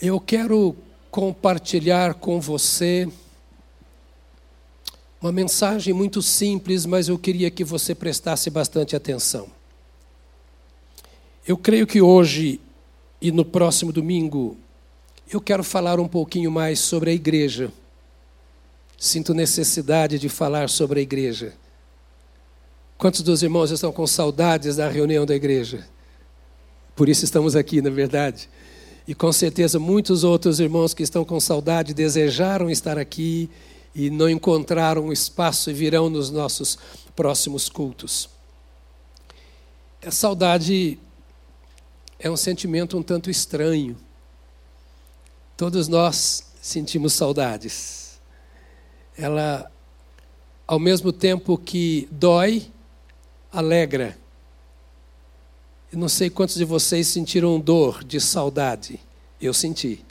Eu quero compartilhar com você uma mensagem muito simples, mas eu queria que você prestasse bastante atenção. Eu creio que hoje e no próximo domingo eu quero falar um pouquinho mais sobre a igreja. Sinto necessidade de falar sobre a igreja. Quantos dos irmãos estão com saudades da reunião da igreja? Por isso estamos aqui, na verdade. E com certeza muitos outros irmãos que estão com saudade desejaram estar aqui e não encontraram espaço e virão nos nossos próximos cultos. A saudade é um sentimento um tanto estranho. Todos nós sentimos saudades. Ela, ao mesmo tempo que dói, alegra. Eu não sei quantos de vocês sentiram dor de saudade. Eu senti.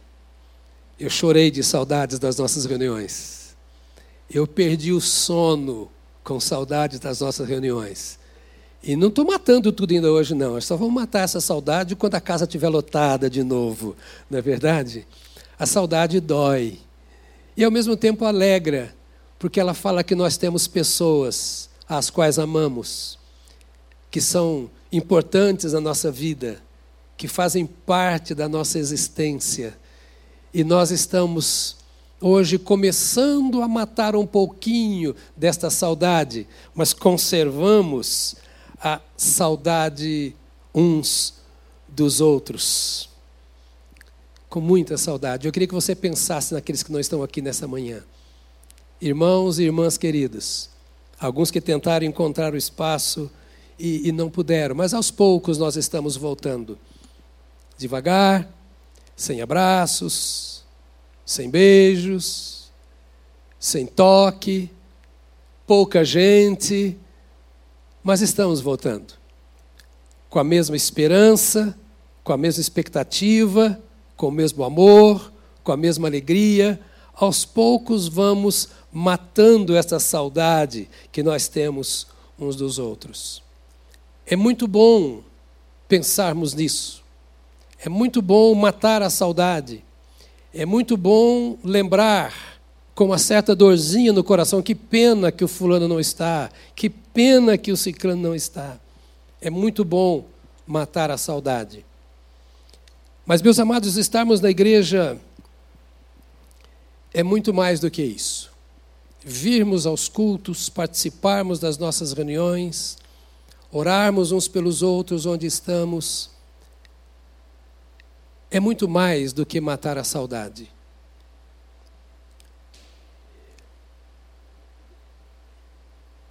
Eu chorei de saudades das nossas reuniões. Eu perdi o sono com saudades das nossas reuniões. E não estou matando tudo ainda hoje, não. Eu só vou matar essa saudade quando a casa estiver lotada de novo. Não é verdade? A saudade dói. E ao mesmo tempo alegra, porque ela fala que nós temos pessoas às quais amamos, que são importantes na nossa vida, que fazem parte da nossa existência. E nós estamos hoje começando a matar um pouquinho desta saudade, mas conservamos a saudade uns dos outros. Com muita saudade. Eu queria que você pensasse naqueles que não estão aqui nessa manhã. Irmãos e irmãs queridos, alguns que tentaram encontrar o espaço e, e não puderam, mas aos poucos nós estamos voltando. Devagar, sem abraços, sem beijos, sem toque, pouca gente, mas estamos voltando. Com a mesma esperança, com a mesma expectativa, com o mesmo amor, com a mesma alegria, aos poucos vamos matando essa saudade que nós temos uns dos outros. É muito bom pensarmos nisso. É muito bom matar a saudade. É muito bom lembrar com uma certa dorzinha no coração, que pena que o fulano não está, que pena que o ciclano não está. É muito bom matar a saudade. Mas, meus amados, estarmos na igreja é muito mais do que isso. Virmos aos cultos, participarmos das nossas reuniões, orarmos uns pelos outros onde estamos, é muito mais do que matar a saudade.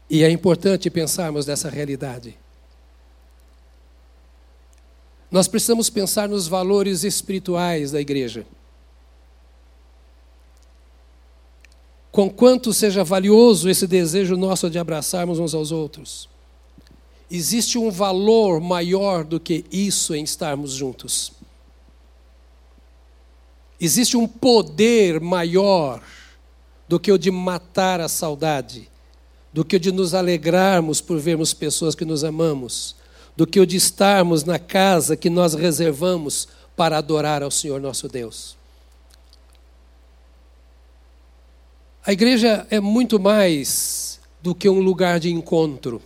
E é importante pensarmos nessa realidade. Nós precisamos pensar nos valores espirituais da igreja. Com quanto seja valioso esse desejo nosso de abraçarmos uns aos outros. Existe um valor maior do que isso em estarmos juntos. Existe um poder maior do que o de matar a saudade, do que o de nos alegrarmos por vermos pessoas que nos amamos, do que o de estarmos na casa que nós reservamos para adorar ao Senhor nosso Deus. A igreja é muito mais do que um lugar de encontro.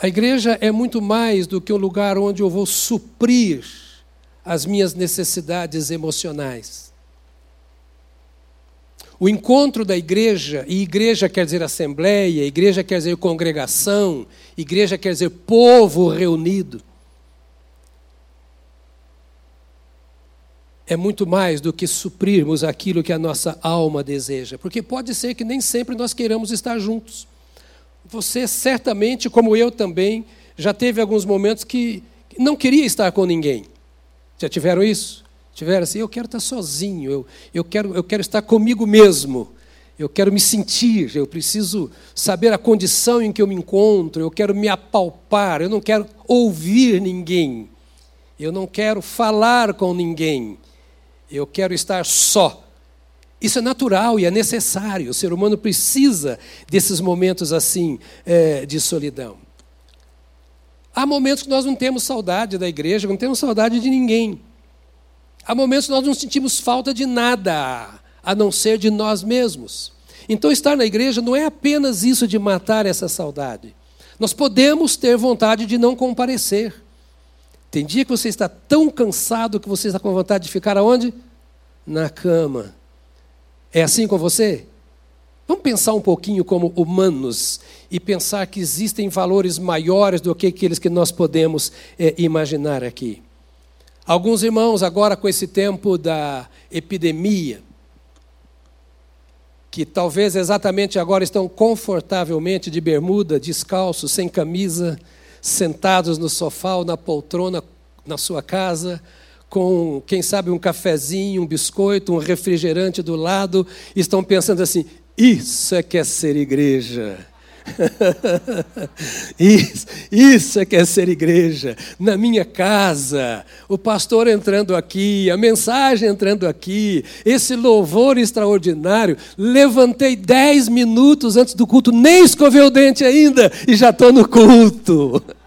A igreja é muito mais do que um lugar onde eu vou suprir as minhas necessidades emocionais. O encontro da igreja, e igreja quer dizer assembleia, igreja quer dizer congregação, igreja quer dizer povo reunido. É muito mais do que suprirmos aquilo que a nossa alma deseja, porque pode ser que nem sempre nós queiramos estar juntos. Você certamente, como eu também, já teve alguns momentos que não queria estar com ninguém. Já tiveram isso? Tiveram assim, eu quero estar sozinho, eu, eu, quero, eu quero estar comigo mesmo, eu quero me sentir, eu preciso saber a condição em que eu me encontro, eu quero me apalpar, eu não quero ouvir ninguém, eu não quero falar com ninguém, eu quero estar só. Isso é natural e é necessário. O ser humano precisa desses momentos assim é, de solidão. Há momentos que nós não temos saudade da igreja, não temos saudade de ninguém. Há momentos que nós não sentimos falta de nada, a não ser de nós mesmos. Então, estar na igreja não é apenas isso de matar essa saudade. Nós podemos ter vontade de não comparecer. Tem dia que você está tão cansado que você está com vontade de ficar aonde? Na cama. É assim com você? Vamos pensar um pouquinho como humanos e pensar que existem valores maiores do que aqueles que nós podemos é, imaginar aqui. Alguns irmãos, agora com esse tempo da epidemia, que talvez exatamente agora estão confortavelmente de bermuda, descalços, sem camisa, sentados no sofá ou na poltrona na sua casa, com, quem sabe, um cafezinho, um biscoito, um refrigerante do lado, estão pensando assim: isso é que é ser igreja. isso, isso é que é ser igreja. Na minha casa, o pastor entrando aqui, a mensagem entrando aqui, esse louvor extraordinário. Levantei dez minutos antes do culto, nem escovei o dente ainda e já estou no culto.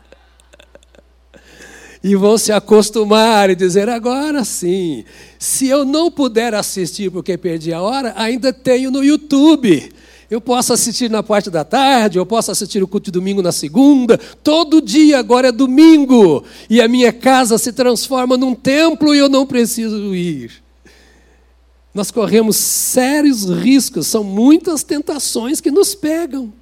e vão se acostumar e dizer: agora sim, se eu não puder assistir porque perdi a hora, ainda tenho no YouTube. Eu posso assistir na parte da tarde, eu posso assistir o culto de domingo na segunda. Todo dia agora é domingo. E a minha casa se transforma num templo e eu não preciso ir. Nós corremos sérios riscos, são muitas tentações que nos pegam.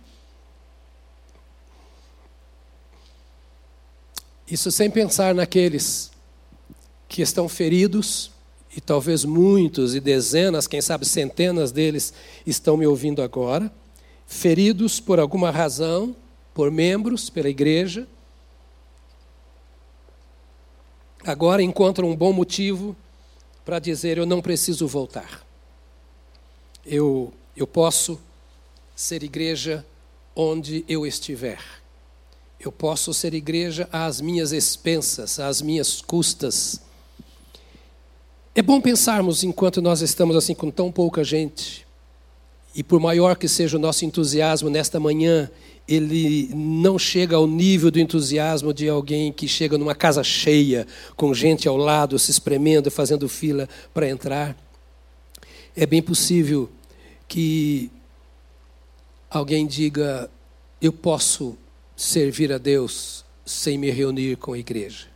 Isso sem pensar naqueles que estão feridos, e talvez muitos e dezenas, quem sabe centenas deles estão me ouvindo agora, feridos por alguma razão, por membros, pela igreja, agora encontram um bom motivo para dizer: eu não preciso voltar. Eu, eu posso ser igreja onde eu estiver. Eu posso ser igreja às minhas expensas, às minhas custas. É bom pensarmos, enquanto nós estamos assim com tão pouca gente, e por maior que seja o nosso entusiasmo nesta manhã, ele não chega ao nível do entusiasmo de alguém que chega numa casa cheia, com gente ao lado, se espremendo, fazendo fila para entrar. É bem possível que alguém diga: Eu posso servir a Deus sem me reunir com a igreja.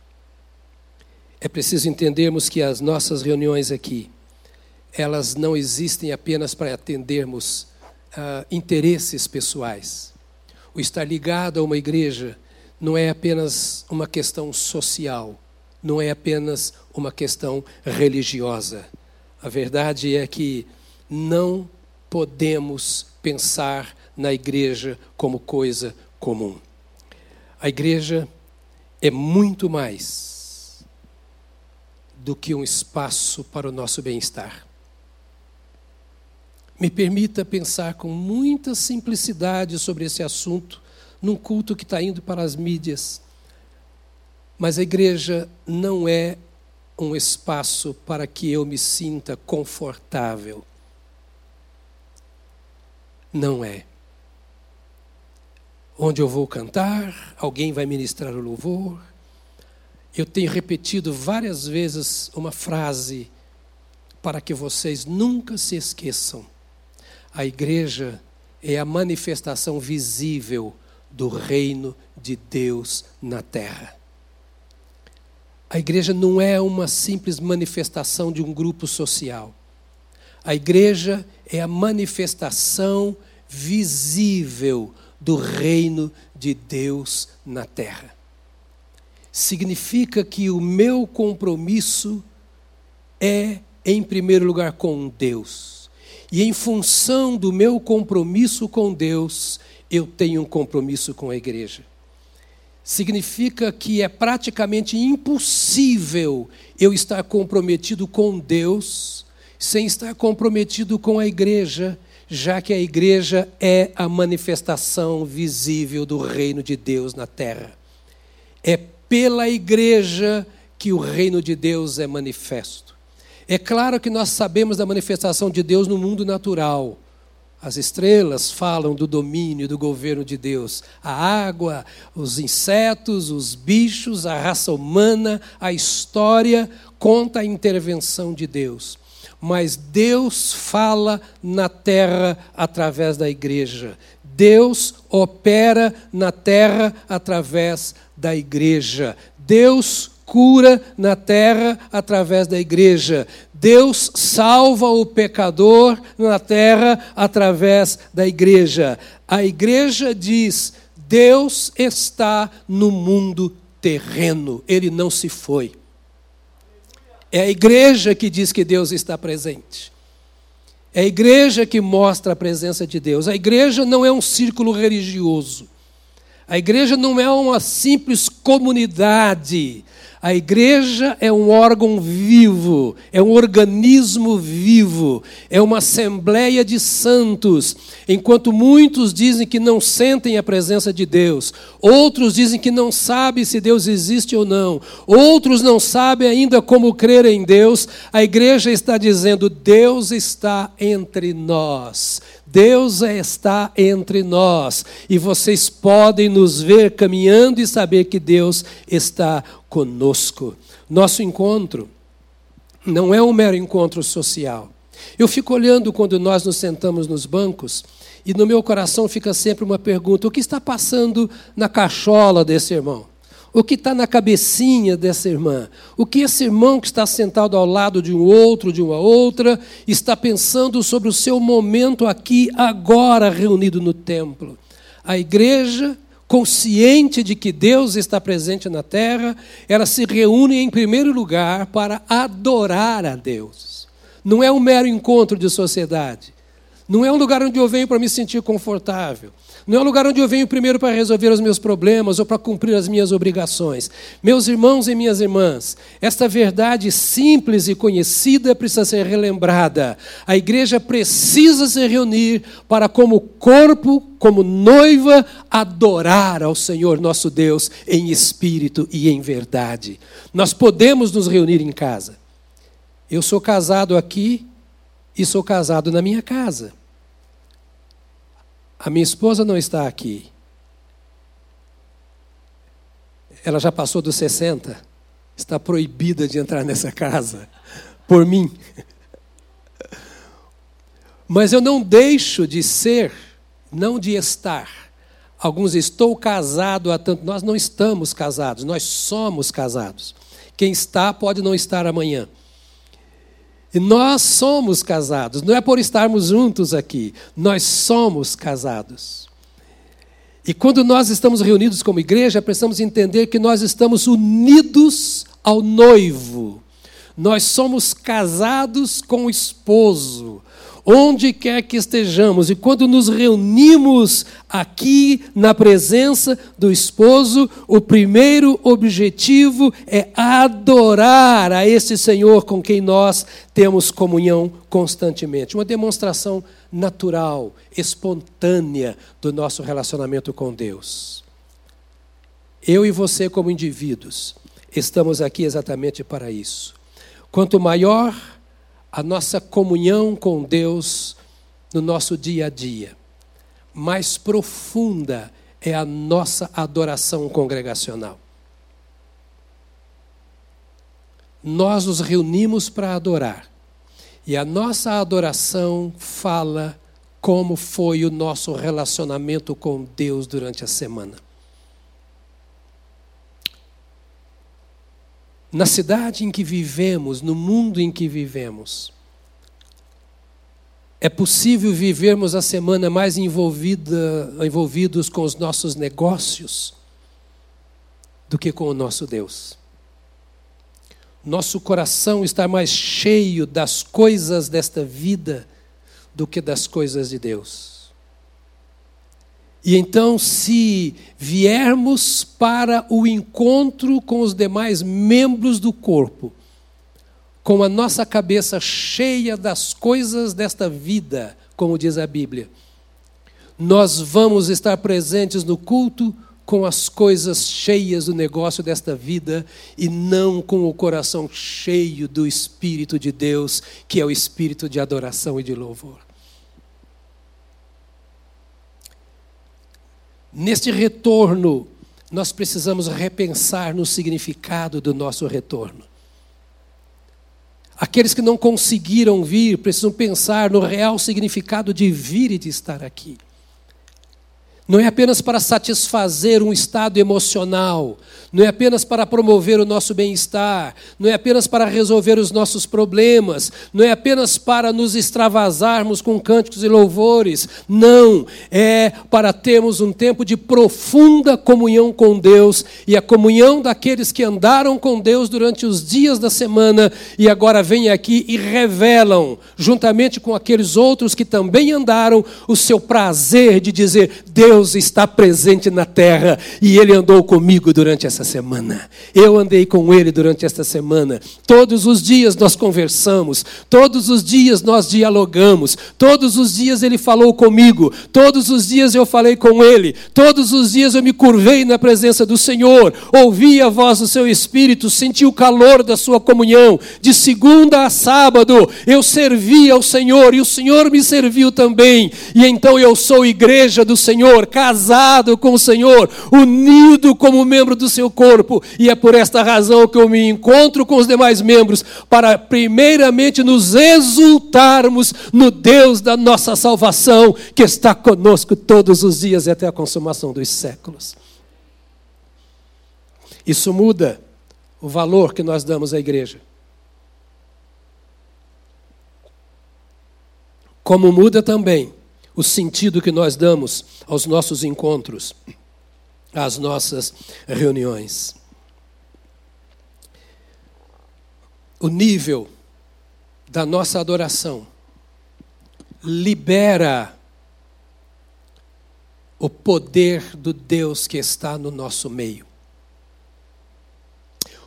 É preciso entendermos que as nossas reuniões aqui, elas não existem apenas para atendermos uh, interesses pessoais. O estar ligado a uma igreja não é apenas uma questão social, não é apenas uma questão religiosa. A verdade é que não podemos pensar na igreja como coisa comum. A igreja é muito mais do que um espaço para o nosso bem-estar. Me permita pensar com muita simplicidade sobre esse assunto, num culto que está indo para as mídias. Mas a igreja não é um espaço para que eu me sinta confortável. Não é onde eu vou cantar, alguém vai ministrar o louvor. Eu tenho repetido várias vezes uma frase para que vocês nunca se esqueçam. A igreja é a manifestação visível do reino de Deus na terra. A igreja não é uma simples manifestação de um grupo social. A igreja é a manifestação visível do reino de Deus na terra. Significa que o meu compromisso é, em primeiro lugar, com Deus. E em função do meu compromisso com Deus, eu tenho um compromisso com a igreja. Significa que é praticamente impossível eu estar comprometido com Deus sem estar comprometido com a igreja já que a igreja é a manifestação visível do reino de Deus na terra. É pela igreja que o reino de Deus é manifesto. É claro que nós sabemos da manifestação de Deus no mundo natural. As estrelas falam do domínio, do governo de Deus. A água, os insetos, os bichos, a raça humana, a história conta a intervenção de Deus. Mas Deus fala na terra através da igreja. Deus opera na terra através da igreja. Deus cura na terra através da igreja. Deus salva o pecador na terra através da igreja. A igreja diz: Deus está no mundo terreno, ele não se foi. É a igreja que diz que Deus está presente. É a igreja que mostra a presença de Deus. A igreja não é um círculo religioso. A igreja não é uma simples comunidade a igreja é um órgão vivo, é um organismo vivo, é uma assembleia de santos. Enquanto muitos dizem que não sentem a presença de Deus, outros dizem que não sabem se Deus existe ou não, outros não sabem ainda como crer em Deus, a igreja está dizendo: Deus está entre nós. Deus está entre nós e vocês podem nos ver caminhando e saber que Deus está conosco. Nosso encontro não é um mero encontro social. Eu fico olhando quando nós nos sentamos nos bancos e no meu coração fica sempre uma pergunta: o que está passando na cachola desse irmão? O que está na cabecinha dessa irmã, o que esse irmão que está sentado ao lado de um outro, de uma outra, está pensando sobre o seu momento aqui, agora, reunido no templo. A igreja, consciente de que Deus está presente na terra, ela se reúne em primeiro lugar para adorar a Deus. Não é um mero encontro de sociedade. Não é um lugar onde eu venho para me sentir confortável. Não é um lugar onde eu venho primeiro para resolver os meus problemas ou para cumprir as minhas obrigações. Meus irmãos e minhas irmãs, esta verdade simples e conhecida precisa ser relembrada. A igreja precisa se reunir para, como corpo, como noiva, adorar ao Senhor nosso Deus em espírito e em verdade. Nós podemos nos reunir em casa. Eu sou casado aqui e sou casado na minha casa. A minha esposa não está aqui. Ela já passou dos 60. Está proibida de entrar nessa casa. Por mim. Mas eu não deixo de ser, não de estar. Alguns estou casado há tanto. Nós não estamos casados, nós somos casados. Quem está pode não estar amanhã. Nós somos casados, não é por estarmos juntos aqui, nós somos casados. E quando nós estamos reunidos como igreja, precisamos entender que nós estamos unidos ao noivo. Nós somos casados com o esposo onde quer que estejamos, e quando nos reunimos aqui na presença do esposo, o primeiro objetivo é adorar a esse Senhor com quem nós temos comunhão constantemente. Uma demonstração natural, espontânea do nosso relacionamento com Deus. Eu e você, como indivíduos, estamos aqui exatamente para isso. Quanto maior a nossa comunhão com Deus no nosso dia a dia. Mais profunda é a nossa adoração congregacional. Nós nos reunimos para adorar. E a nossa adoração fala como foi o nosso relacionamento com Deus durante a semana. Na cidade em que vivemos, no mundo em que vivemos. É possível vivermos a semana mais envolvida, envolvidos com os nossos negócios do que com o nosso Deus. Nosso coração está mais cheio das coisas desta vida do que das coisas de Deus. E então, se viermos para o encontro com os demais membros do corpo, com a nossa cabeça cheia das coisas desta vida, como diz a Bíblia, nós vamos estar presentes no culto com as coisas cheias do negócio desta vida e não com o coração cheio do Espírito de Deus, que é o espírito de adoração e de louvor. Neste retorno, nós precisamos repensar no significado do nosso retorno. Aqueles que não conseguiram vir precisam pensar no real significado de vir e de estar aqui. Não é apenas para satisfazer um estado emocional, não é apenas para promover o nosso bem-estar, não é apenas para resolver os nossos problemas, não é apenas para nos extravasarmos com cânticos e louvores. Não, é para termos um tempo de profunda comunhão com Deus e a comunhão daqueles que andaram com Deus durante os dias da semana e agora vêm aqui e revelam, juntamente com aqueles outros que também andaram, o seu prazer de dizer: Deus está presente na terra e Ele andou comigo durante essa semana. Eu andei com ele durante esta semana. Todos os dias nós conversamos, todos os dias nós dialogamos, todos os dias ele falou comigo, todos os dias eu falei com ele, todos os dias eu me curvei na presença do Senhor, ouvi a voz do seu espírito, senti o calor da sua comunhão. De segunda a sábado eu servi ao Senhor e o Senhor me serviu também. E então eu sou igreja do Senhor, casado com o Senhor, unido como membro do seu corpo, e é por esta razão que eu me encontro com os demais membros, para primeiramente nos exultarmos no Deus da nossa salvação, que está conosco todos os dias e até a consumação dos séculos. Isso muda o valor que nós damos à igreja. Como muda também o sentido que nós damos aos nossos encontros às nossas reuniões. O nível da nossa adoração libera o poder do Deus que está no nosso meio.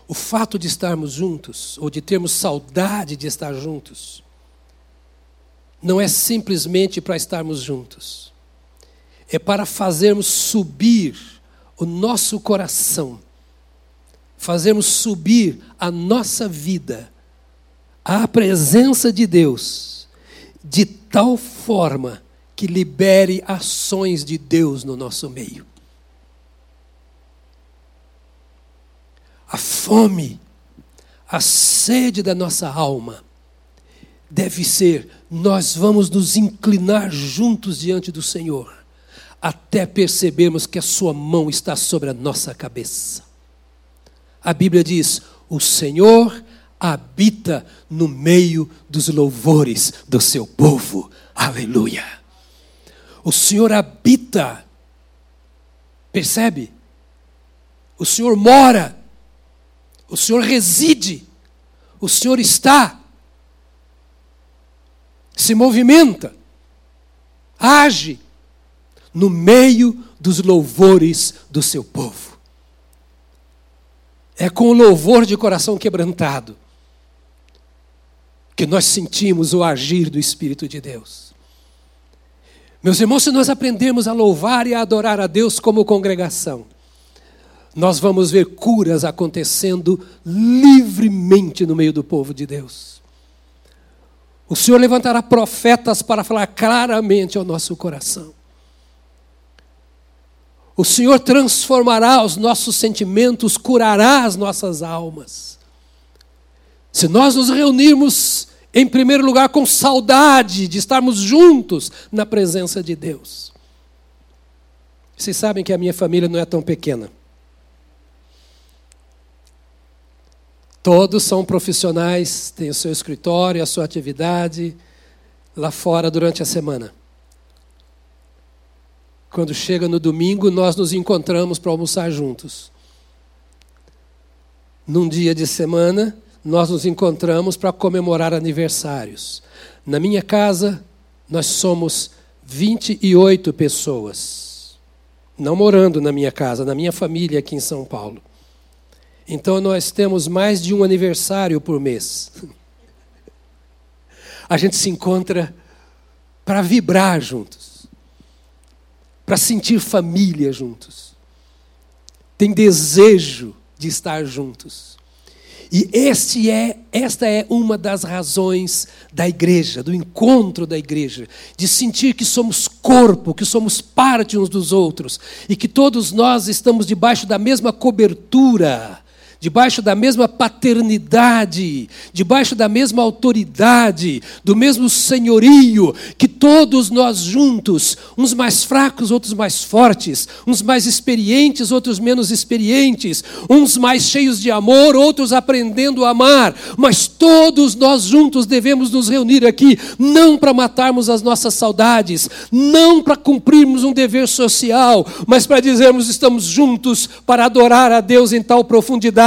O fato de estarmos juntos, ou de termos saudade de estar juntos, não é simplesmente para estarmos juntos, é para fazermos subir o nosso coração, fazermos subir a nossa vida à presença de Deus, de tal forma que libere ações de Deus no nosso meio. A fome, a sede da nossa alma deve ser: nós vamos nos inclinar juntos diante do Senhor até percebermos que a Sua mão está sobre a nossa cabeça. A Bíblia diz: o Senhor habita no meio dos louvores do seu povo. Aleluia. O Senhor habita. Percebe? O Senhor mora. O Senhor reside. O Senhor está. Se movimenta. Age no meio dos louvores do seu povo. É com o louvor de coração quebrantado que nós sentimos o agir do Espírito de Deus. Meus irmãos, se nós aprendemos a louvar e a adorar a Deus como congregação, nós vamos ver curas acontecendo livremente no meio do povo de Deus. O Senhor levantará profetas para falar claramente ao nosso coração. O Senhor transformará os nossos sentimentos, curará as nossas almas. Se nós nos reunirmos, em primeiro lugar, com saudade de estarmos juntos na presença de Deus. Vocês sabem que a minha família não é tão pequena. Todos são profissionais, têm o seu escritório, a sua atividade lá fora durante a semana. Quando chega no domingo, nós nos encontramos para almoçar juntos. Num dia de semana, nós nos encontramos para comemorar aniversários. Na minha casa, nós somos 28 pessoas. Não morando na minha casa, na minha família aqui em São Paulo. Então nós temos mais de um aniversário por mês. A gente se encontra para vibrar juntos para sentir família juntos. Tem desejo de estar juntos. E este é, esta é uma das razões da igreja, do encontro da igreja, de sentir que somos corpo, que somos parte uns dos outros e que todos nós estamos debaixo da mesma cobertura debaixo da mesma paternidade, debaixo da mesma autoridade, do mesmo senhorio, que todos nós juntos, uns mais fracos, outros mais fortes, uns mais experientes, outros menos experientes, uns mais cheios de amor, outros aprendendo a amar, mas todos nós juntos devemos nos reunir aqui, não para matarmos as nossas saudades, não para cumprirmos um dever social, mas para dizermos estamos juntos para adorar a Deus em tal profundidade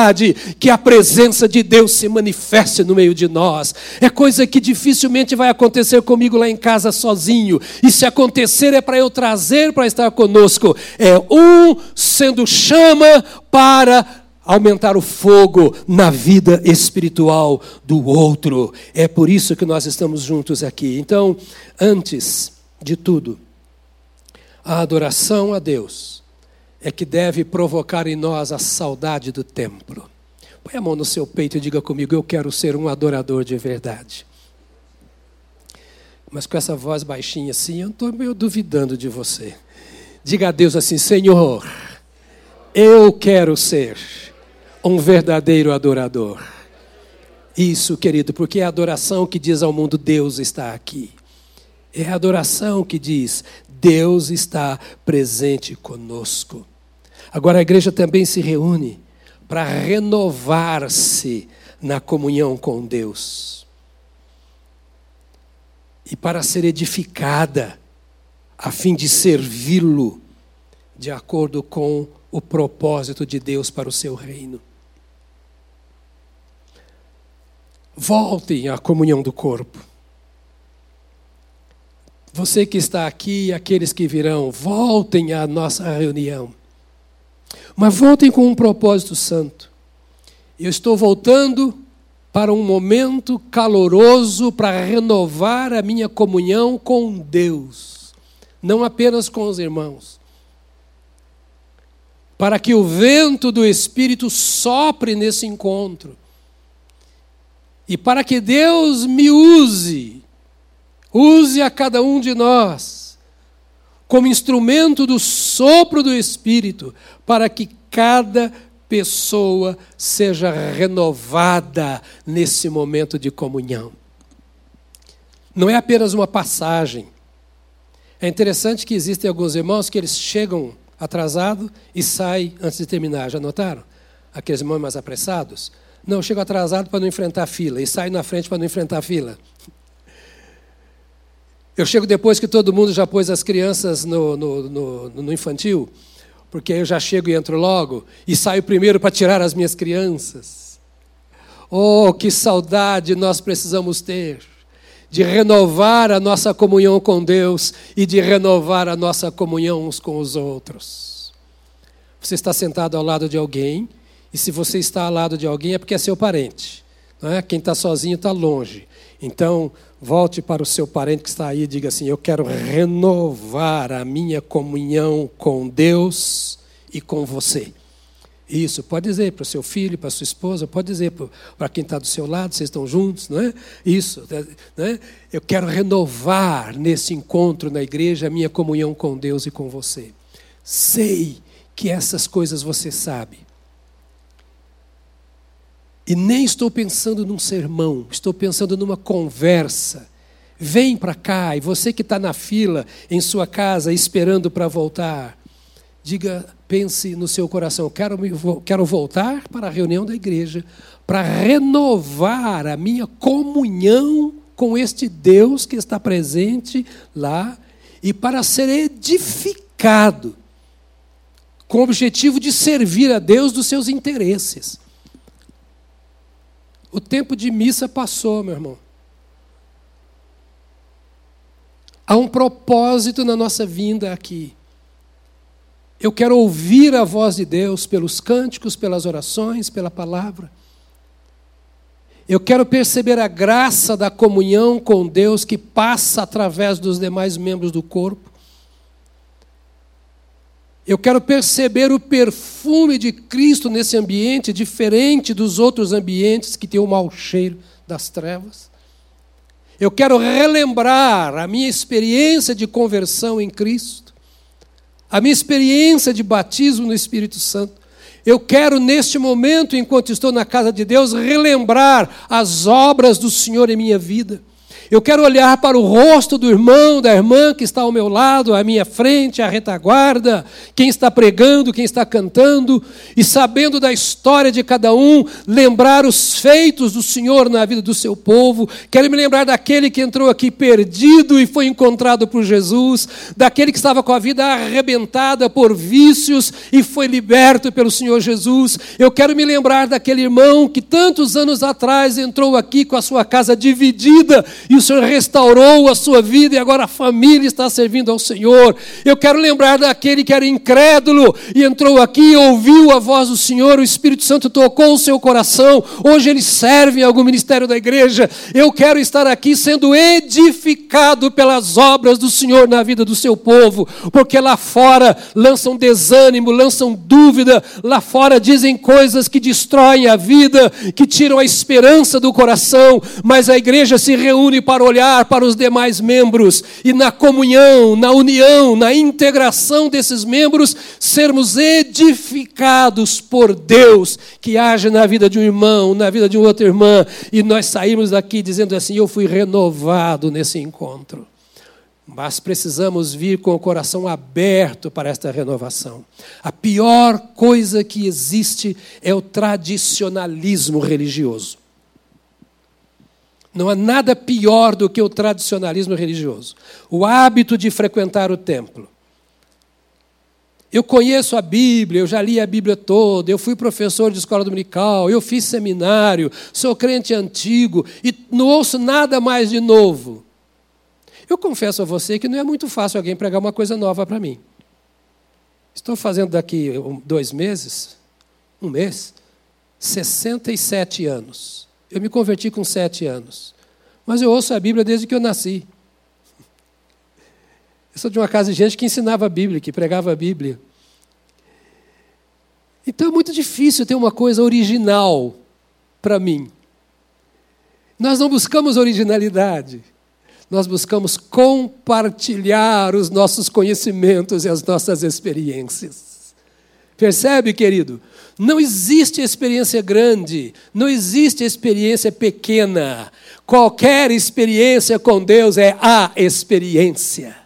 que a presença de Deus se manifeste no meio de nós. É coisa que dificilmente vai acontecer comigo lá em casa sozinho. E se acontecer é para eu trazer para estar conosco. É um sendo chama para aumentar o fogo na vida espiritual do outro. É por isso que nós estamos juntos aqui. Então, antes de tudo, a adoração a Deus é que deve provocar em nós a saudade do templo. Põe a mão no seu peito e diga comigo: Eu quero ser um adorador de verdade. Mas com essa voz baixinha assim, eu estou meio duvidando de você. Diga a Deus assim: Senhor, eu quero ser um verdadeiro adorador. Isso, querido, porque é a adoração que diz ao mundo: Deus está aqui. É a adoração que diz: Deus está presente conosco. Agora a igreja também se reúne para renovar-se na comunhão com Deus e para ser edificada a fim de servi-lo de acordo com o propósito de Deus para o seu reino. Voltem à comunhão do corpo. Você que está aqui e aqueles que virão, voltem à nossa reunião. Mas voltem com um propósito santo. Eu estou voltando para um momento caloroso para renovar a minha comunhão com Deus, não apenas com os irmãos. Para que o vento do Espírito sopre nesse encontro. E para que Deus me use, use a cada um de nós como instrumento do sopro do Espírito, para que cada pessoa seja renovada nesse momento de comunhão. Não é apenas uma passagem. É interessante que existem alguns irmãos que eles chegam atrasado e saem antes de terminar. Já notaram? Aqueles irmãos mais apressados? Não, chegam atrasado para não enfrentar a fila e saem na frente para não enfrentar a fila. Eu chego depois que todo mundo já pôs as crianças no, no, no, no infantil, porque eu já chego e entro logo, e saio primeiro para tirar as minhas crianças. Oh, que saudade nós precisamos ter de renovar a nossa comunhão com Deus e de renovar a nossa comunhão uns com os outros. Você está sentado ao lado de alguém, e se você está ao lado de alguém é porque é seu parente. Não é? Quem está sozinho está longe. Então, volte para o seu parente que está aí e diga assim: Eu quero renovar a minha comunhão com Deus e com você. Isso, pode dizer para o seu filho, para a sua esposa, pode dizer para quem está do seu lado, vocês estão juntos, não é? Isso, né? eu quero renovar nesse encontro na igreja a minha comunhão com Deus e com você. Sei que essas coisas você sabe. E nem estou pensando num sermão, estou pensando numa conversa. Vem para cá, e você que está na fila em sua casa esperando para voltar, diga, pense no seu coração: quero, me, quero voltar para a reunião da igreja para renovar a minha comunhão com este Deus que está presente lá e para ser edificado com o objetivo de servir a Deus dos seus interesses. O tempo de missa passou, meu irmão. Há um propósito na nossa vinda aqui. Eu quero ouvir a voz de Deus pelos cânticos, pelas orações, pela palavra. Eu quero perceber a graça da comunhão com Deus que passa através dos demais membros do corpo. Eu quero perceber o perfume de Cristo nesse ambiente, diferente dos outros ambientes que tem o mau cheiro das trevas. Eu quero relembrar a minha experiência de conversão em Cristo, a minha experiência de batismo no Espírito Santo. Eu quero, neste momento, enquanto estou na casa de Deus, relembrar as obras do Senhor em minha vida. Eu quero olhar para o rosto do irmão, da irmã que está ao meu lado, à minha frente, à retaguarda, quem está pregando, quem está cantando, e sabendo da história de cada um, lembrar os feitos do Senhor na vida do seu povo. Quero me lembrar daquele que entrou aqui perdido e foi encontrado por Jesus, daquele que estava com a vida arrebentada por vícios e foi liberto pelo Senhor Jesus. Eu quero me lembrar daquele irmão que tantos anos atrás entrou aqui com a sua casa dividida e o Senhor restaurou a sua vida e agora a família está servindo ao Senhor. Eu quero lembrar daquele que era incrédulo e entrou aqui, ouviu a voz do Senhor, o Espírito Santo tocou o seu coração. Hoje ele serve em algum ministério da igreja. Eu quero estar aqui sendo edificado pelas obras do Senhor na vida do seu povo, porque lá fora lançam desânimo, lançam dúvida, lá fora dizem coisas que destroem a vida, que tiram a esperança do coração, mas a igreja se reúne para olhar para os demais membros e na comunhão, na união, na integração desses membros, sermos edificados por Deus, que age na vida de um irmão, na vida de outra irmã, e nós saímos daqui dizendo assim: Eu fui renovado nesse encontro. Mas precisamos vir com o coração aberto para esta renovação. A pior coisa que existe é o tradicionalismo religioso. Não há nada pior do que o tradicionalismo religioso, o hábito de frequentar o templo. Eu conheço a Bíblia, eu já li a Bíblia toda, eu fui professor de escola dominical, eu fiz seminário, sou crente antigo e não ouço nada mais de novo. Eu confesso a você que não é muito fácil alguém pregar uma coisa nova para mim. Estou fazendo daqui dois meses, um mês, 67 anos. Eu me converti com sete anos. Mas eu ouço a Bíblia desde que eu nasci. Eu sou de uma casa de gente que ensinava a Bíblia, que pregava a Bíblia. Então é muito difícil ter uma coisa original para mim. Nós não buscamos originalidade. Nós buscamos compartilhar os nossos conhecimentos e as nossas experiências. Percebe, querido? Não existe experiência grande, não existe experiência pequena. Qualquer experiência com Deus é a experiência.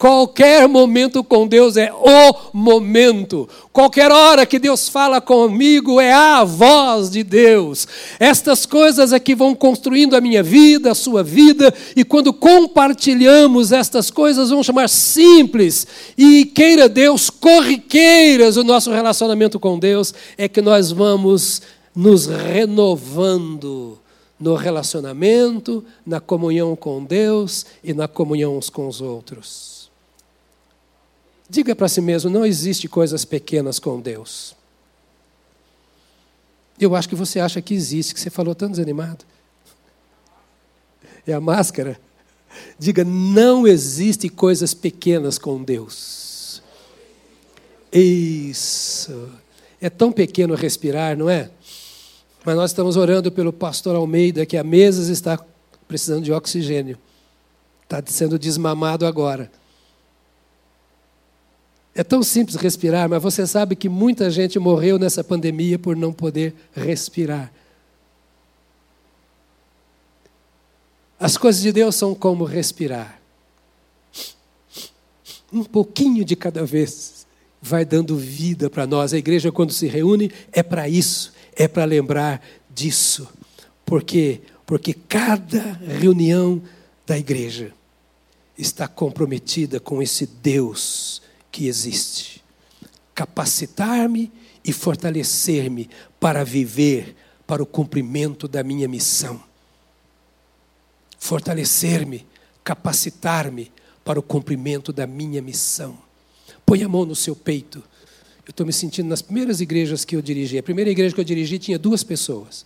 Qualquer momento com Deus é o momento. Qualquer hora que Deus fala comigo é a voz de Deus. Estas coisas é que vão construindo a minha vida, a sua vida, e quando compartilhamos estas coisas, vamos chamar simples e queira Deus, corriqueiras o nosso relacionamento com Deus, é que nós vamos nos renovando no relacionamento, na comunhão com Deus e na comunhão uns com os outros. Diga para si mesmo: não existe coisas pequenas com Deus. Eu acho que você acha que existe, que você falou tão desanimado. É a máscara. Diga: não existe coisas pequenas com Deus. Isso. É tão pequeno respirar, não é? Mas nós estamos orando pelo pastor Almeida, que há meses está precisando de oxigênio. Está sendo desmamado agora. É tão simples respirar, mas você sabe que muita gente morreu nessa pandemia por não poder respirar. As coisas de Deus são como respirar. Um pouquinho de cada vez vai dando vida para nós. A igreja, quando se reúne, é para isso, é para lembrar disso. Por quê? Porque cada reunião da igreja está comprometida com esse Deus que existe. Capacitar-me e fortalecer-me para viver para o cumprimento da minha missão. Fortalecer-me, capacitar-me para o cumprimento da minha missão. Põe a mão no seu peito. Eu estou me sentindo nas primeiras igrejas que eu dirigi. A primeira igreja que eu dirigi tinha duas pessoas.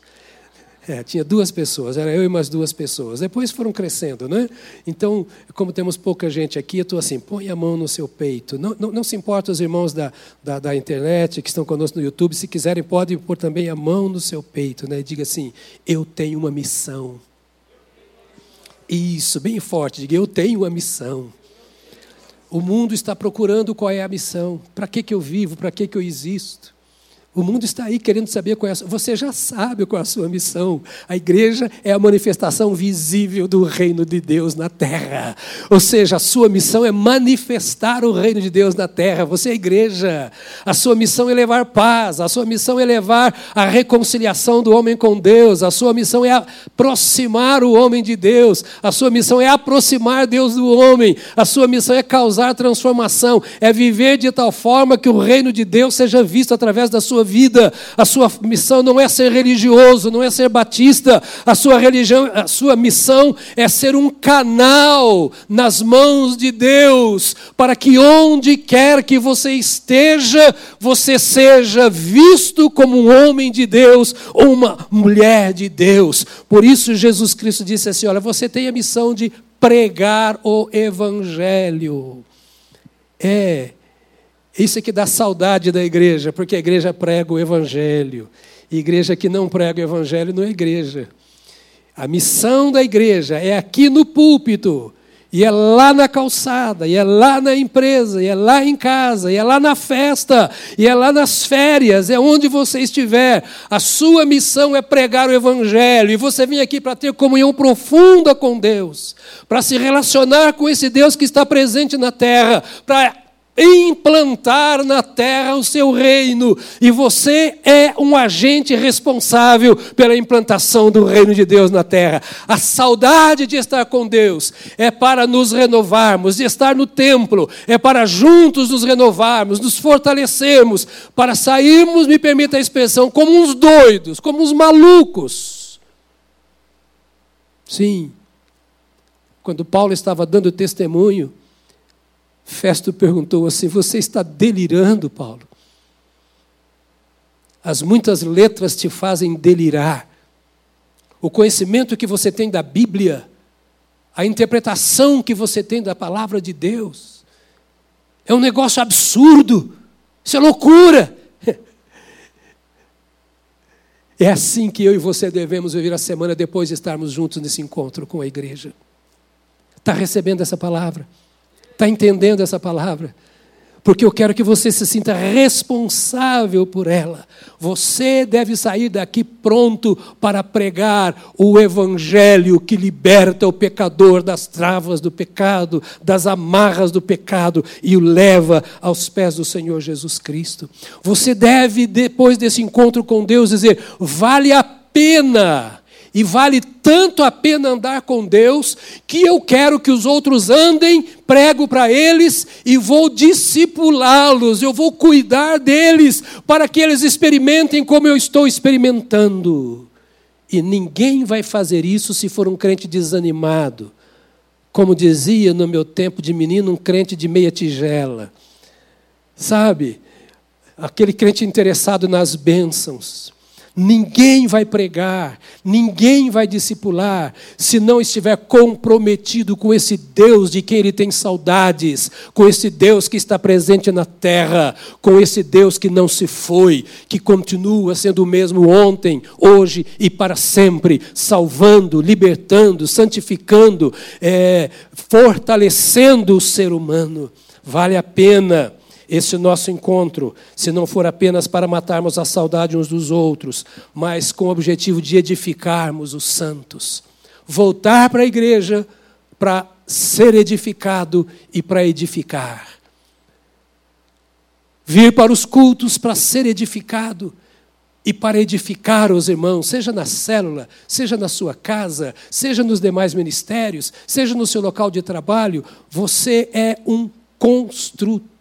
É, tinha duas pessoas, era eu e mais duas pessoas. Depois foram crescendo, né? Então, como temos pouca gente aqui, eu estou assim, põe a mão no seu peito. Não, não, não se importa os irmãos da, da, da, internet que estão conosco no YouTube, se quiserem, podem pôr também a mão no seu peito, né? E diga assim, eu tenho uma missão. Isso, bem forte, diga, eu tenho uma missão. O mundo está procurando qual é a missão, para que, que eu vivo, para que, que eu existo. O mundo está aí querendo saber qual é a sua. Você já sabe qual é a sua missão. A igreja é a manifestação visível do reino de Deus na terra. Ou seja, a sua missão é manifestar o reino de Deus na terra. Você é a igreja. A sua missão é levar paz. A sua missão é levar a reconciliação do homem com Deus. A sua missão é aproximar o homem de Deus. A sua missão é aproximar Deus do homem. A sua missão é causar transformação. É viver de tal forma que o reino de Deus seja visto através da vida. A sua missão não é ser religioso, não é ser batista. A sua religião, a sua missão é ser um canal nas mãos de Deus, para que onde quer que você esteja, você seja visto como um homem de Deus ou uma mulher de Deus. Por isso Jesus Cristo disse assim: "Olha, você tem a missão de pregar o evangelho". É, isso é que dá saudade da igreja, porque a igreja prega o evangelho. E igreja que não prega o evangelho não é igreja. A missão da igreja é aqui no púlpito, e é lá na calçada, e é lá na empresa, e é lá em casa, e é lá na festa, e é lá nas férias, é onde você estiver. A sua missão é pregar o Evangelho, e você vem aqui para ter comunhão profunda com Deus, para se relacionar com esse Deus que está presente na terra, para implantar na terra o seu reino, e você é um agente responsável pela implantação do reino de Deus na terra. A saudade de estar com Deus é para nos renovarmos, de estar no templo, é para juntos nos renovarmos, nos fortalecermos, para sairmos, me permita a expressão, como uns doidos, como uns malucos. Sim. Quando Paulo estava dando testemunho, Festo perguntou assim: Você está delirando, Paulo? As muitas letras te fazem delirar. O conhecimento que você tem da Bíblia, a interpretação que você tem da palavra de Deus, é um negócio absurdo. Isso é loucura. É assim que eu e você devemos viver a semana depois de estarmos juntos nesse encontro com a igreja. Está recebendo essa palavra? Está entendendo essa palavra? Porque eu quero que você se sinta responsável por ela. Você deve sair daqui pronto para pregar o evangelho que liberta o pecador das travas do pecado, das amarras do pecado e o leva aos pés do Senhor Jesus Cristo. Você deve, depois desse encontro com Deus, dizer: vale a pena e vale tanto a pena andar com Deus, que eu quero que os outros andem, prego para eles e vou discipulá-los, eu vou cuidar deles, para que eles experimentem como eu estou experimentando. E ninguém vai fazer isso se for um crente desanimado. Como dizia no meu tempo de menino, um crente de meia tigela. Sabe? Aquele crente interessado nas bênçãos. Ninguém vai pregar, ninguém vai discipular, se não estiver comprometido com esse Deus de quem ele tem saudades, com esse Deus que está presente na terra, com esse Deus que não se foi, que continua sendo o mesmo ontem, hoje e para sempre, salvando, libertando, santificando, é, fortalecendo o ser humano. Vale a pena esse nosso encontro, se não for apenas para matarmos a saudade uns dos outros, mas com o objetivo de edificarmos os santos. Voltar para a igreja para ser edificado e para edificar. Vir para os cultos para ser edificado e para edificar os irmãos, seja na célula, seja na sua casa, seja nos demais ministérios, seja no seu local de trabalho, você é um construtor.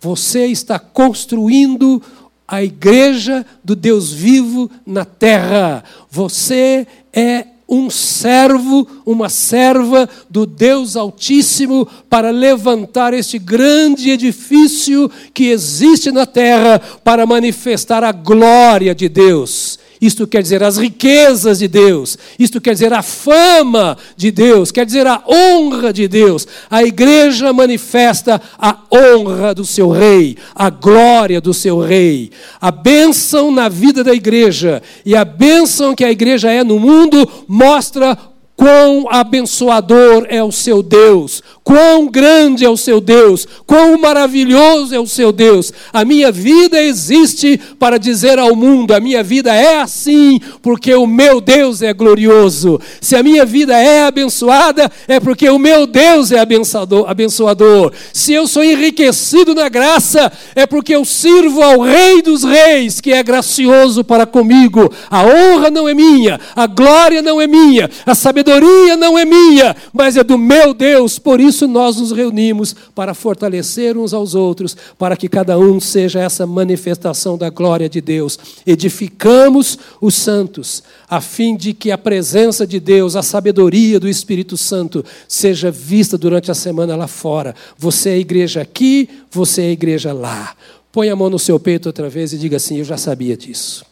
Você está construindo a igreja do Deus vivo na terra. Você é um servo, uma serva do Deus Altíssimo para levantar este grande edifício que existe na terra para manifestar a glória de Deus isto quer dizer as riquezas de Deus, isto quer dizer a fama de Deus, quer dizer a honra de Deus. A igreja manifesta a honra do seu rei, a glória do seu rei. A bênção na vida da igreja e a bênção que a igreja é no mundo mostra Quão abençoador é o seu Deus, quão grande é o seu Deus, quão maravilhoso é o seu Deus. A minha vida existe para dizer ao mundo: a minha vida é assim, porque o meu Deus é glorioso. Se a minha vida é abençoada, é porque o meu Deus é abençoador. Se eu sou enriquecido na graça, é porque eu sirvo ao Rei dos Reis, que é gracioso para comigo. A honra não é minha, a glória não é minha, a sabedoria não é minha, mas é do meu Deus. Por isso nós nos reunimos para fortalecer uns aos outros, para que cada um seja essa manifestação da glória de Deus. Edificamos os santos, a fim de que a presença de Deus, a sabedoria do Espírito Santo seja vista durante a semana lá fora. Você é a igreja aqui, você é a igreja lá. Põe a mão no seu peito outra vez e diga assim: Eu já sabia disso.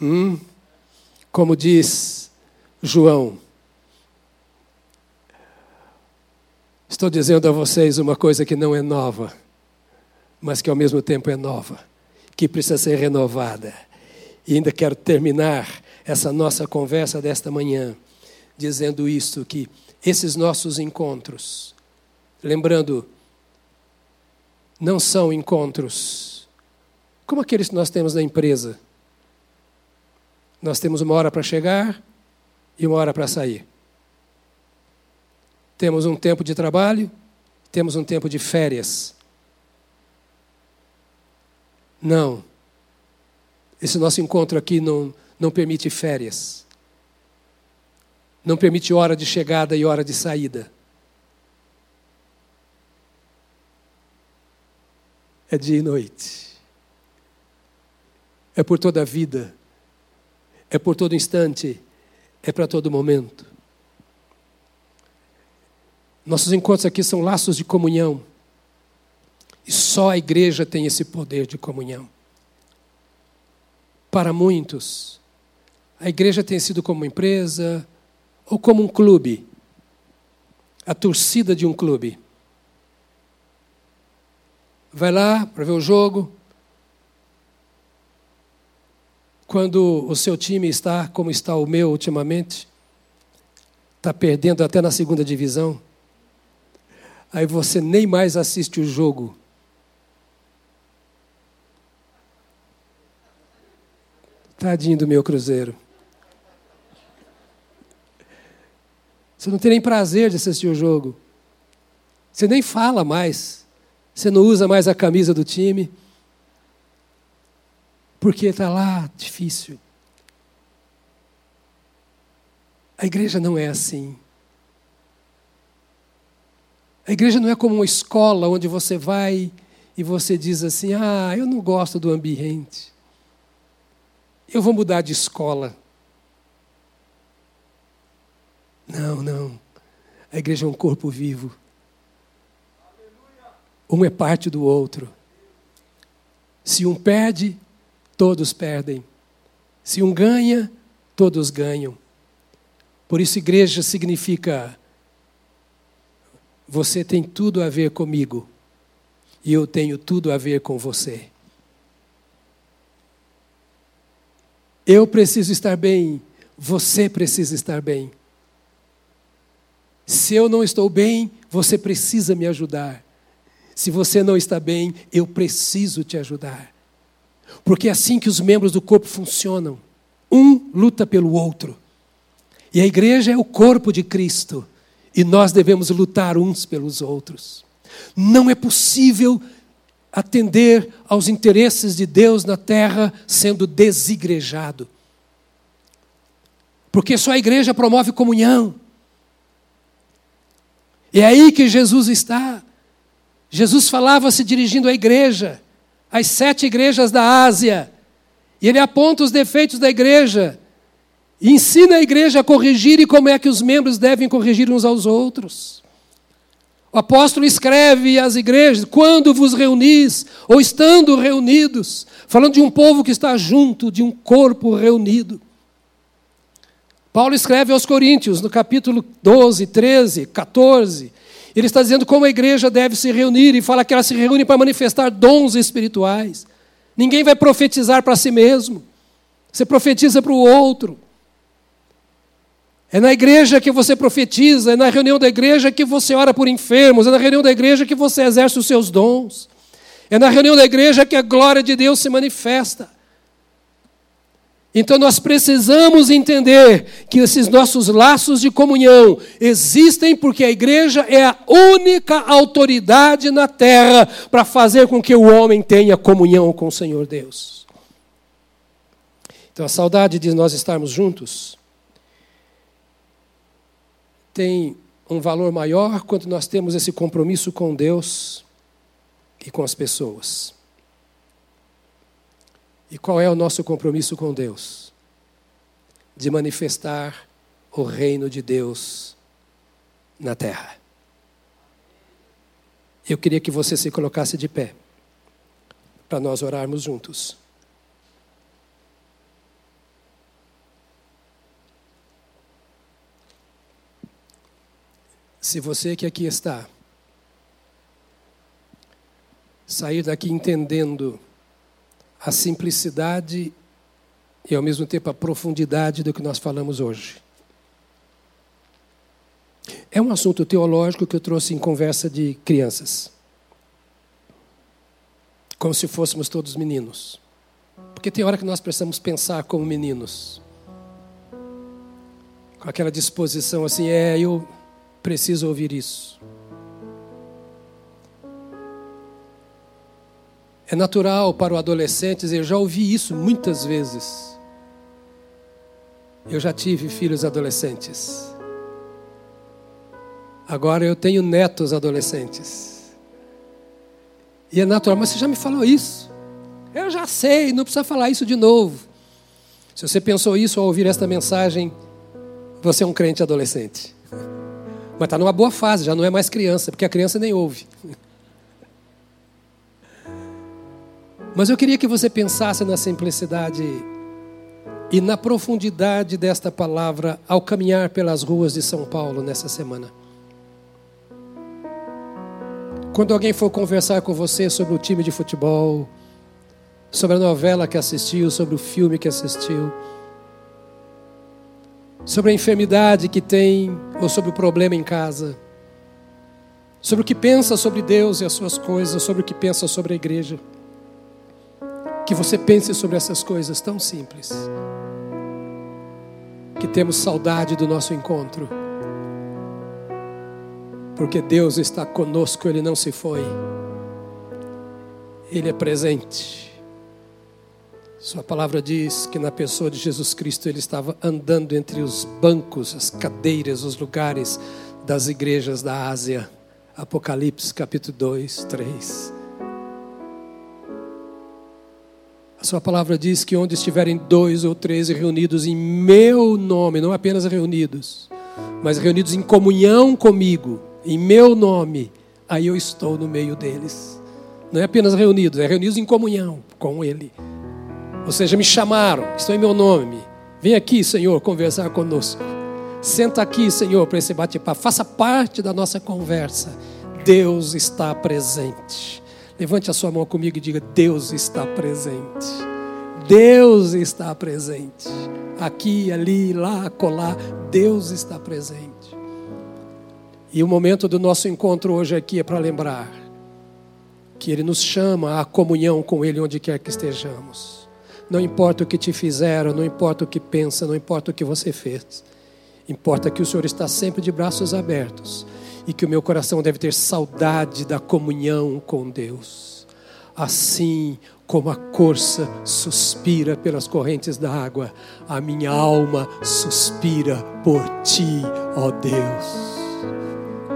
Hum? Como diz João, estou dizendo a vocês uma coisa que não é nova, mas que ao mesmo tempo é nova, que precisa ser renovada. E ainda quero terminar essa nossa conversa desta manhã dizendo isto que esses nossos encontros, lembrando, não são encontros como aqueles que nós temos na empresa nós temos uma hora para chegar e uma hora para sair. Temos um tempo de trabalho, temos um tempo de férias. Não. Esse nosso encontro aqui não, não permite férias. Não permite hora de chegada e hora de saída. É dia e noite. É por toda a vida é por todo instante, é para todo momento. Nossos encontros aqui são laços de comunhão. E só a igreja tem esse poder de comunhão. Para muitos, a igreja tem sido como uma empresa ou como um clube, a torcida de um clube. Vai lá para ver o jogo, quando o seu time está como está o meu ultimamente, está perdendo até na segunda divisão, aí você nem mais assiste o jogo. Tadinho do meu Cruzeiro. Você não tem nem prazer de assistir o jogo. Você nem fala mais. Você não usa mais a camisa do time porque está lá difícil. A igreja não é assim. A igreja não é como uma escola onde você vai e você diz assim: ah, eu não gosto do ambiente. Eu vou mudar de escola. Não, não. A igreja é um corpo vivo. Um é parte do outro. Se um perde, todos perdem. Se um ganha, todos ganham. Por isso, igreja significa: você tem tudo a ver comigo, e eu tenho tudo a ver com você. Eu preciso estar bem, você precisa estar bem. Se eu não estou bem, você precisa me ajudar. Se você não está bem, eu preciso te ajudar. Porque é assim que os membros do corpo funcionam. Um luta pelo outro. E a igreja é o corpo de Cristo. E nós devemos lutar uns pelos outros. Não é possível atender aos interesses de Deus na terra sendo desigrejado. Porque só a igreja promove comunhão. E é aí que Jesus está. Jesus falava se dirigindo à igreja as sete igrejas da Ásia. E ele aponta os defeitos da igreja. Ensina a igreja a corrigir e como é que os membros devem corrigir uns aos outros. O apóstolo escreve às igrejas: quando vos reunis, ou estando reunidos, falando de um povo que está junto, de um corpo reunido. Paulo escreve aos Coríntios, no capítulo 12, 13, 14. Ele está dizendo como a igreja deve se reunir e fala que ela se reúne para manifestar dons espirituais. Ninguém vai profetizar para si mesmo. Você profetiza para o outro. É na igreja que você profetiza, é na reunião da igreja que você ora por enfermos, é na reunião da igreja que você exerce os seus dons. É na reunião da igreja que a glória de Deus se manifesta. Então nós precisamos entender que esses nossos laços de comunhão existem porque a igreja é a única autoridade na terra para fazer com que o homem tenha comunhão com o Senhor Deus. Então a saudade de nós estarmos juntos tem um valor maior quando nós temos esse compromisso com Deus e com as pessoas. E qual é o nosso compromisso com Deus? De manifestar o reino de Deus na terra. Eu queria que você se colocasse de pé para nós orarmos juntos. Se você que aqui está sair daqui entendendo a simplicidade e ao mesmo tempo a profundidade do que nós falamos hoje. É um assunto teológico que eu trouxe em conversa de crianças. Como se fôssemos todos meninos. Porque tem hora que nós precisamos pensar como meninos. Com aquela disposição assim, é, eu precisa ouvir isso. É natural para o adolescente dizer: já ouvi isso muitas vezes. Eu já tive filhos adolescentes. Agora eu tenho netos adolescentes. E é natural, mas você já me falou isso. Eu já sei, não precisa falar isso de novo. Se você pensou isso ao ouvir esta mensagem, você é um crente adolescente. Mas está numa boa fase, já não é mais criança, porque a criança nem ouve. Mas eu queria que você pensasse na simplicidade e na profundidade desta palavra ao caminhar pelas ruas de São Paulo nessa semana. Quando alguém for conversar com você sobre o time de futebol, sobre a novela que assistiu, sobre o filme que assistiu, sobre a enfermidade que tem ou sobre o problema em casa, sobre o que pensa sobre Deus e as suas coisas, sobre o que pensa sobre a igreja. Que você pense sobre essas coisas tão simples, que temos saudade do nosso encontro, porque Deus está conosco, Ele não se foi, Ele é presente. Sua palavra diz que na pessoa de Jesus Cristo ele estava andando entre os bancos, as cadeiras, os lugares das igrejas da Ásia. Apocalipse capítulo 2, 3. A sua palavra diz que onde estiverem dois ou três reunidos em meu nome, não apenas reunidos, mas reunidos em comunhão comigo, em meu nome, aí eu estou no meio deles. Não é apenas reunidos, é reunidos em comunhão com Ele. Ou seja, me chamaram, estão em meu nome. Vem aqui, Senhor, conversar conosco. Senta aqui, Senhor, para esse bate-papo. Faça parte da nossa conversa. Deus está presente. Levante a sua mão comigo e diga: Deus está presente. Deus está presente. Aqui, ali, lá, colar, Deus está presente. E o momento do nosso encontro hoje aqui é para lembrar que Ele nos chama à comunhão com Ele onde quer que estejamos. Não importa o que te fizeram, não importa o que pensa, não importa o que você fez. Importa que o Senhor está sempre de braços abertos e que o meu coração deve ter saudade da comunhão com Deus. Assim como a corça suspira pelas correntes da água, a minha alma suspira por ti, ó Deus.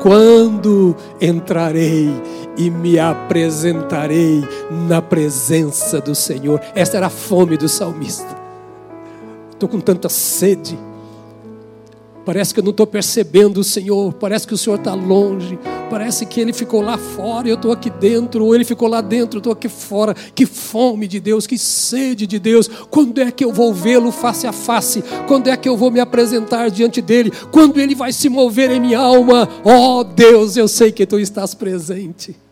Quando entrarei e me apresentarei na presença do Senhor. Esta era a fome do salmista. Estou com tanta sede. Parece que eu não estou percebendo o Senhor, parece que o Senhor está longe, parece que Ele ficou lá fora e eu estou aqui dentro, ou Ele ficou lá dentro, eu estou aqui fora. Que fome de Deus, que sede de Deus. Quando é que eu vou vê-lo face a face? Quando é que eu vou me apresentar diante dEle? Quando Ele vai se mover em minha alma? Oh Deus, eu sei que Tu estás presente.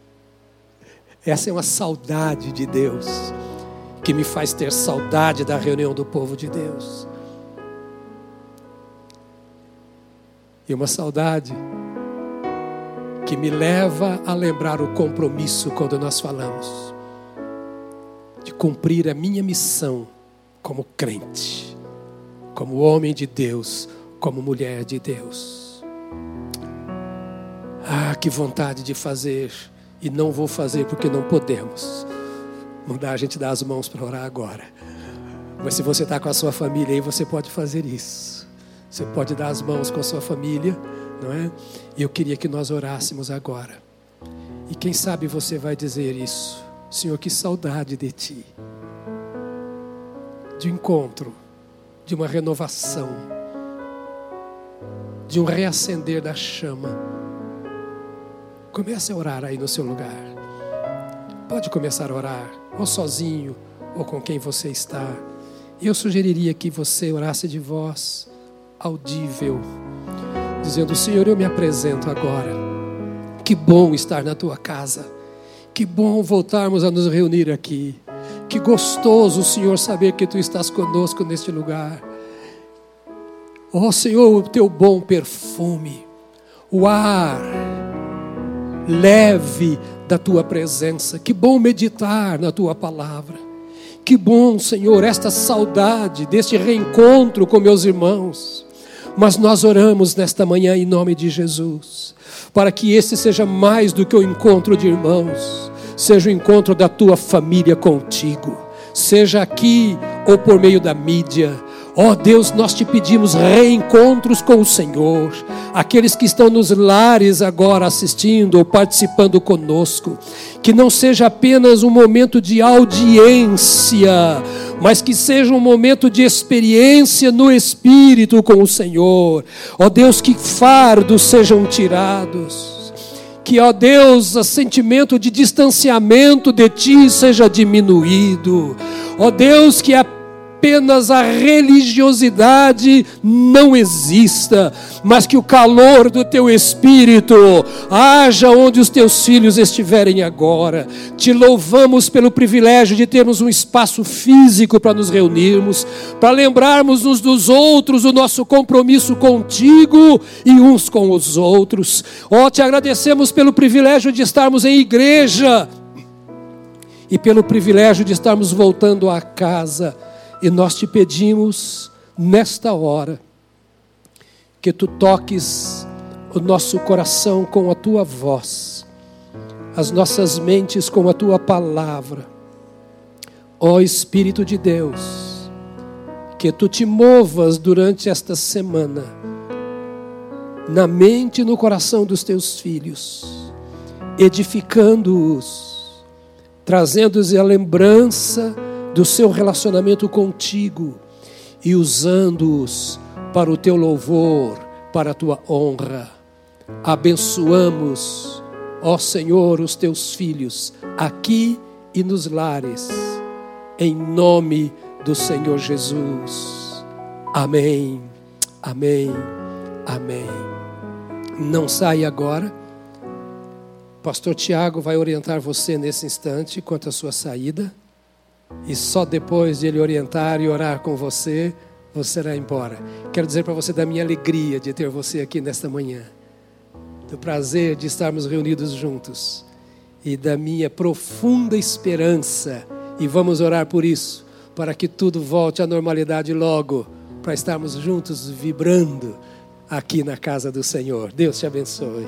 Essa é uma saudade de Deus, que me faz ter saudade da reunião do povo de Deus. e uma saudade que me leva a lembrar o compromisso quando nós falamos de cumprir a minha missão como crente, como homem de Deus, como mulher de Deus. Ah, que vontade de fazer e não vou fazer porque não podemos. Não dá a gente dar as mãos para orar agora. Mas se você está com a sua família aí, você pode fazer isso. Você pode dar as mãos com a sua família, não é? E eu queria que nós orássemos agora. E quem sabe você vai dizer isso. Senhor, que saudade de ti. De um encontro, de uma renovação, de um reacender da chama. Comece a orar aí no seu lugar. Pode começar a orar, ou sozinho, ou com quem você está. Eu sugeriria que você orasse de voz audível, dizendo: Senhor, eu me apresento agora. Que bom estar na tua casa. Que bom voltarmos a nos reunir aqui. Que gostoso, Senhor, saber que tu estás conosco neste lugar. Ó oh, Senhor, o teu bom perfume, o ar leve da tua presença. Que bom meditar na tua palavra. Que bom, Senhor, esta saudade deste reencontro com meus irmãos. Mas nós oramos nesta manhã em nome de Jesus, para que esse seja mais do que o encontro de irmãos, seja o encontro da tua família contigo, seja aqui ou por meio da mídia. Ó oh Deus, nós te pedimos reencontros com o Senhor, aqueles que estão nos lares agora assistindo ou participando conosco, que não seja apenas um momento de audiência, mas que seja um momento de experiência no Espírito com o Senhor. Ó Deus, que fardos sejam tirados. Que, ó Deus, o sentimento de distanciamento de Ti seja diminuído. Ó Deus, que a apenas a religiosidade não exista, mas que o calor do teu espírito haja onde os teus filhos estiverem agora. Te louvamos pelo privilégio de termos um espaço físico para nos reunirmos, para lembrarmos uns dos outros o nosso compromisso contigo e uns com os outros. Ó, oh, te agradecemos pelo privilégio de estarmos em igreja e pelo privilégio de estarmos voltando à casa e nós te pedimos nesta hora que tu toques o nosso coração com a tua voz, as nossas mentes com a tua palavra. Ó Espírito de Deus, que tu te movas durante esta semana na mente e no coração dos teus filhos, edificando-os, trazendo-os a lembrança do seu relacionamento contigo e usando-os para o teu louvor, para a tua honra. Abençoamos, ó Senhor, os teus filhos, aqui e nos lares, em nome do Senhor Jesus. Amém, amém, amém. Não saia agora. Pastor Tiago vai orientar você nesse instante quanto à sua saída. E só depois de Ele orientar e orar com você, você irá embora. Quero dizer para você da minha alegria de ter você aqui nesta manhã, do prazer de estarmos reunidos juntos e da minha profunda esperança, e vamos orar por isso, para que tudo volte à normalidade logo, para estarmos juntos vibrando aqui na casa do Senhor. Deus te abençoe.